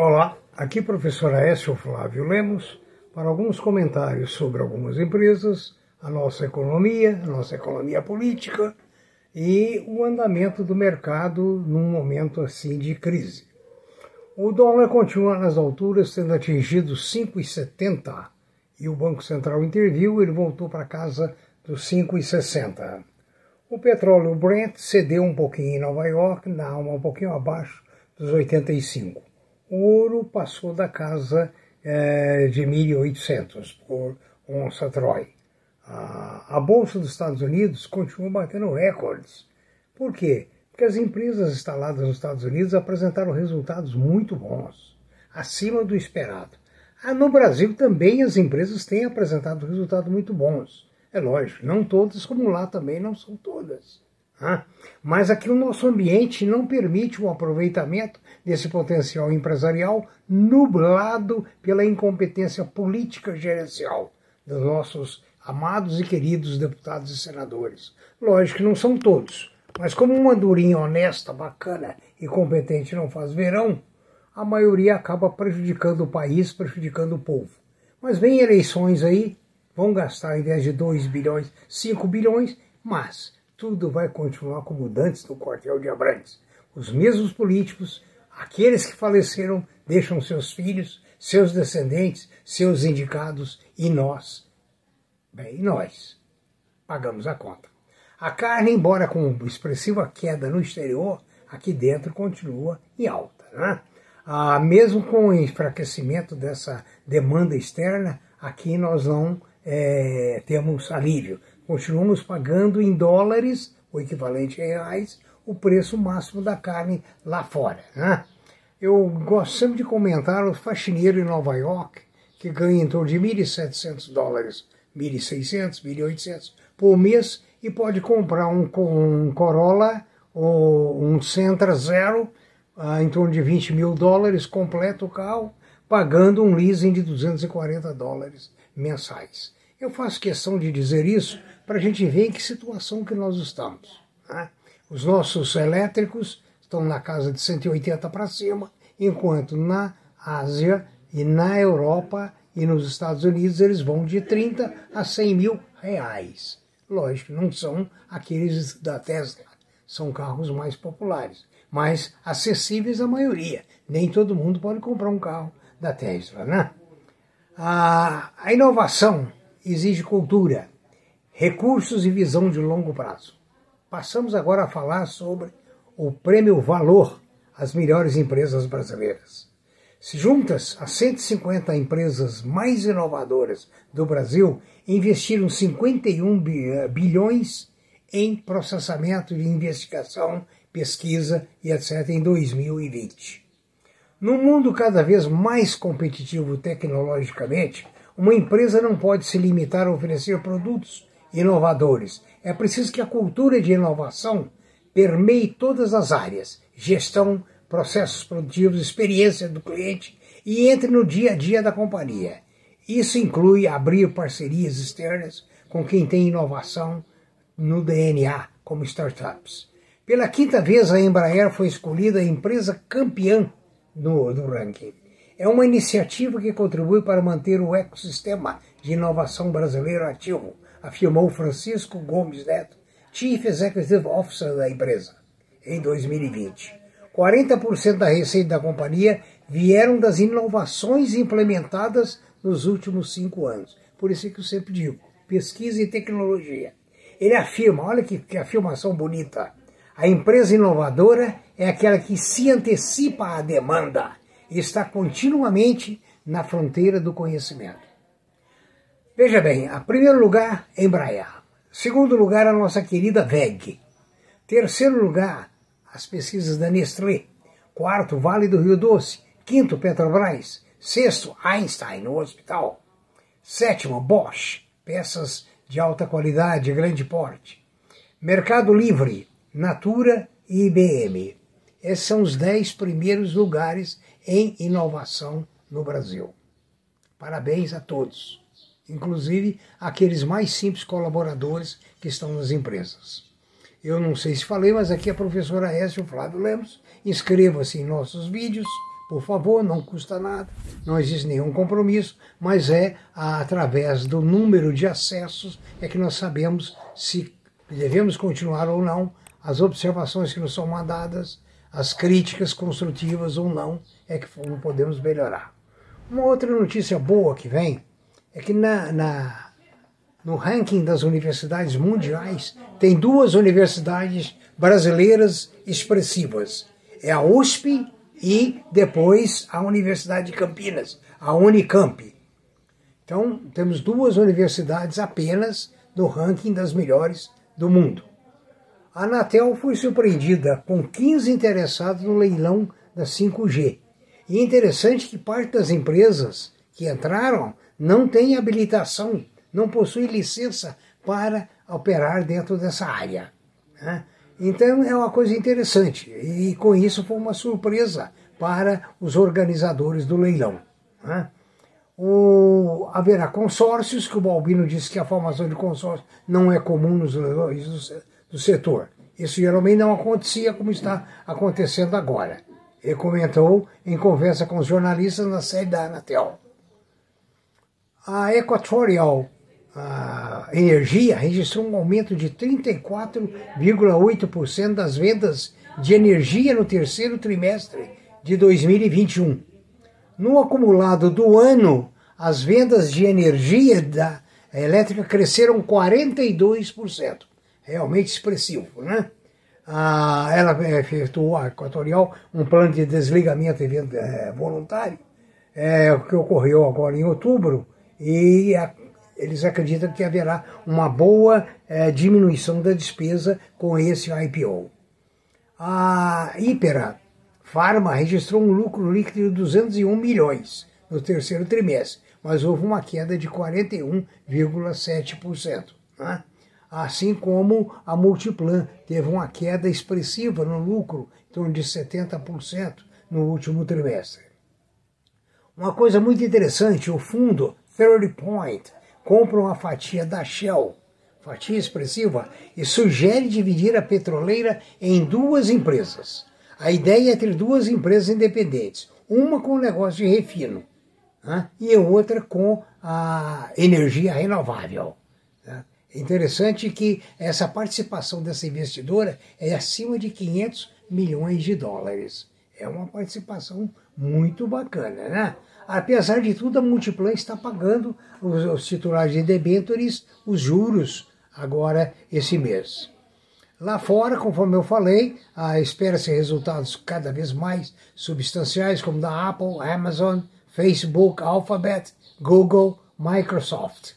Olá, aqui professor Aécio Flávio Lemos para alguns comentários sobre algumas empresas, a nossa economia, a nossa economia política e o andamento do mercado num momento assim de crise. O dólar continua nas alturas, tendo atingido 5,70 e o Banco Central interviu, ele voltou para casa dos 5,60. O petróleo Brent cedeu um pouquinho em Nova York, na alma um pouquinho abaixo dos 85. Ouro passou da casa é, de 1.800 por onça Troy. A, a Bolsa dos Estados Unidos continua batendo recordes. Por quê? Porque as empresas instaladas nos Estados Unidos apresentaram resultados muito bons, acima do esperado. Ah, no Brasil também as empresas têm apresentado resultados muito bons. É lógico, não todas, como lá também não são todas. Mas aqui o nosso ambiente não permite o aproveitamento desse potencial empresarial nublado pela incompetência política gerencial dos nossos amados e queridos deputados e senadores. Lógico que não são todos, mas como uma durinha honesta, bacana e competente não faz verão, a maioria acaba prejudicando o país, prejudicando o povo. Mas vem eleições aí, vão gastar ao invés de 2 bilhões, 5 bilhões, mas tudo vai continuar como antes no quartel de Abrantes. Os mesmos políticos, aqueles que faleceram, deixam seus filhos, seus descendentes, seus indicados e nós. Bem, nós pagamos a conta. A carne, embora com expressiva queda no exterior, aqui dentro continua em alta. Né? Ah, mesmo com o enfraquecimento dessa demanda externa, aqui nós não é, temos alívio. Continuamos pagando em dólares, o equivalente a reais, o preço máximo da carne lá fora. Né? Eu gosto sempre de comentar o faxineiro em Nova York, que ganha em torno de 1.700 dólares, 1.600, 1.800 por mês e pode comprar um, um Corolla ou um Sentra Zero ah, em torno de 20 mil dólares, completa o carro, pagando um leasing de 240 dólares mensais. Eu faço questão de dizer isso para a gente ver em que situação que nós estamos. Né? Os nossos elétricos estão na casa de 180 para cima, enquanto na Ásia e na Europa e nos Estados Unidos eles vão de 30 a 100 mil reais. Lógico, não são aqueles da Tesla, são carros mais populares, mas acessíveis à maioria. Nem todo mundo pode comprar um carro da Tesla, né? A, a inovação exige cultura, recursos e visão de longo prazo. Passamos agora a falar sobre o prêmio Valor às melhores empresas brasileiras. Se juntas, as 150 empresas mais inovadoras do Brasil investiram 51 bilhões em processamento de investigação, pesquisa e etc. em 2020. Num mundo cada vez mais competitivo tecnologicamente, uma empresa não pode se limitar a oferecer produtos inovadores. É preciso que a cultura de inovação permeie todas as áreas: gestão, processos produtivos, experiência do cliente e entre no dia a dia da companhia. Isso inclui abrir parcerias externas com quem tem inovação no DNA, como startups. Pela quinta vez, a Embraer foi escolhida a empresa campeã no, do ranking é uma iniciativa que contribui para manter o ecossistema de inovação brasileiro ativo, afirmou Francisco Gomes Neto, Chief Executive Officer da empresa, em 2020. 40% da receita da companhia vieram das inovações implementadas nos últimos cinco anos. Por isso que eu sempre digo, pesquisa e tecnologia. Ele afirma, olha que, que afirmação bonita, a empresa inovadora é aquela que se antecipa à demanda está continuamente na fronteira do conhecimento. Veja bem, a primeiro lugar, Embraer. Segundo lugar, a nossa querida VEG. Terceiro lugar, as pesquisas da Nestlé. Quarto, Vale do Rio Doce. Quinto, Petrobras. Sexto, Einstein, no hospital. Sétimo, Bosch, peças de alta qualidade, grande porte. Mercado Livre, Natura e IBM. Esses são os dez primeiros lugares em inovação no Brasil. Parabéns a todos, inclusive aqueles mais simples colaboradores que estão nas empresas. Eu não sei se falei, mas aqui é a professora Écio Flávio Lemos. Inscreva-se em nossos vídeos por favor, não custa nada, não existe nenhum compromisso, mas é através do número de acessos é que nós sabemos se devemos continuar ou não, as observações que nos são mandadas, as críticas construtivas ou não, é que podemos melhorar. Uma outra notícia boa que vem é que na, na, no ranking das universidades mundiais tem duas universidades brasileiras expressivas. É a USP e depois a Universidade de Campinas, a Unicamp. Então, temos duas universidades apenas no ranking das melhores do mundo. A Anatel foi surpreendida com 15 interessados no leilão da 5G. E é interessante que parte das empresas que entraram não tem habilitação, não possui licença para operar dentro dessa área. Né? Então é uma coisa interessante e com isso foi uma surpresa para os organizadores do leilão. Né? O, haverá consórcios, que o Balbino disse que a formação de consórcio não é comum nos leilões do, setor. Isso geralmente não acontecia como está acontecendo agora. Ele comentou em conversa com os jornalistas na sede da Anatel. A Equatorial a energia registrou um aumento de 34,8% das vendas de energia no terceiro trimestre de 2021. No acumulado do ano, as vendas de energia da elétrica cresceram 42%. Realmente expressivo, né? Ah, ela efetuou a Equatorial um plano de desligamento é, voluntário, é, que ocorreu agora em outubro, e a eles acreditam que haverá uma boa é, diminuição da despesa com esse IPO. A Hypera Pharma registrou um lucro líquido de 201 milhões no terceiro trimestre, mas houve uma queda de 41,7%. Né? Assim como a Multiplan teve uma queda expressiva no lucro, em torno de 70% no último trimestre. Uma coisa muito interessante, o fundo Third Point compra uma fatia da Shell, fatia expressiva, e sugere dividir a petroleira em duas empresas. A ideia é ter duas empresas independentes, uma com o negócio de refino né, e outra com a energia renovável. É interessante que essa participação dessa investidora é acima de 500 milhões de dólares. É uma participação muito bacana, né? Apesar de tudo, a Multiplan está pagando os, os titulares de debêntures os juros agora esse mês. Lá fora, conforme eu falei, espera-se resultados cada vez mais substanciais, como da Apple, Amazon, Facebook, Alphabet, Google, Microsoft.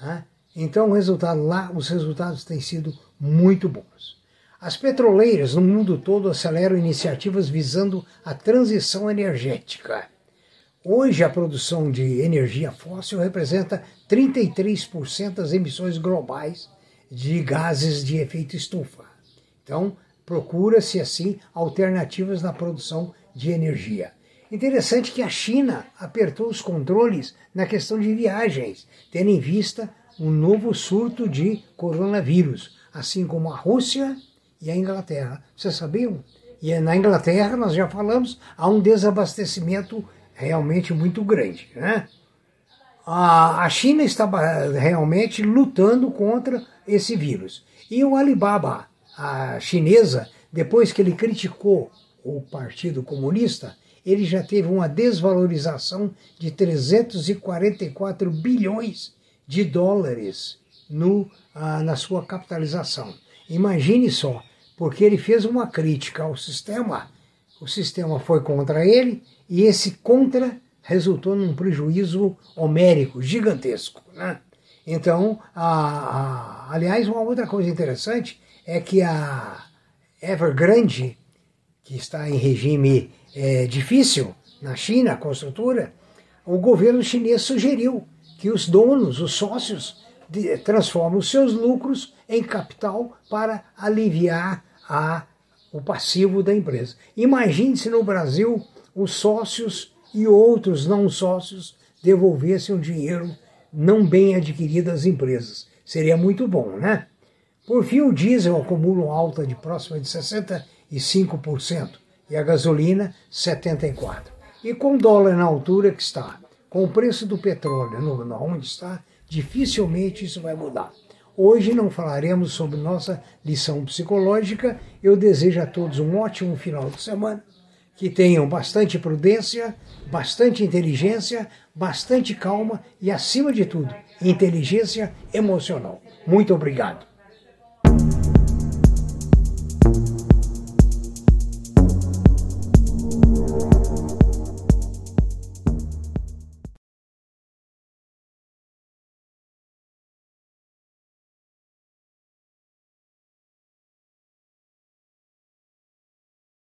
Né? Então, o resultado lá, os resultados têm sido muito bons. As petroleiras no mundo todo aceleram iniciativas visando a transição energética. Hoje, a produção de energia fóssil representa 33% das emissões globais de gases de efeito estufa. Então, procura-se, assim, alternativas na produção de energia. Interessante que a China apertou os controles na questão de viagens, tendo em vista um novo surto de coronavírus, assim como a Rússia e a Inglaterra. Vocês sabiam? E na Inglaterra, nós já falamos, há um desabastecimento realmente muito grande. Né? A, a China está realmente lutando contra esse vírus. E o Alibaba, a chinesa, depois que ele criticou o Partido Comunista, ele já teve uma desvalorização de 344 bilhões de dólares no, ah, na sua capitalização. Imagine só, porque ele fez uma crítica ao sistema, o sistema foi contra ele e esse contra resultou num prejuízo homérico gigantesco. Né? Então, a, a, aliás, uma outra coisa interessante é que a Evergrande, que está em regime é, difícil na China, a construtora, o governo chinês sugeriu que os donos, os sócios, de, transformem os seus lucros em capital para aliviar a, o passivo da empresa. Imagine se no Brasil os sócios e outros não sócios devolvessem o dinheiro não bem adquirido às empresas. Seria muito bom, né? Por fim, o diesel acumula uma alta de próxima de 65% e a gasolina 74%. E com o dólar na altura que está, com o preço do petróleo no, no onde está, dificilmente isso vai mudar. Hoje não falaremos sobre nossa lição psicológica. Eu desejo a todos um ótimo final de semana, que tenham bastante prudência, bastante inteligência, bastante calma e, acima de tudo, inteligência emocional. Muito obrigado.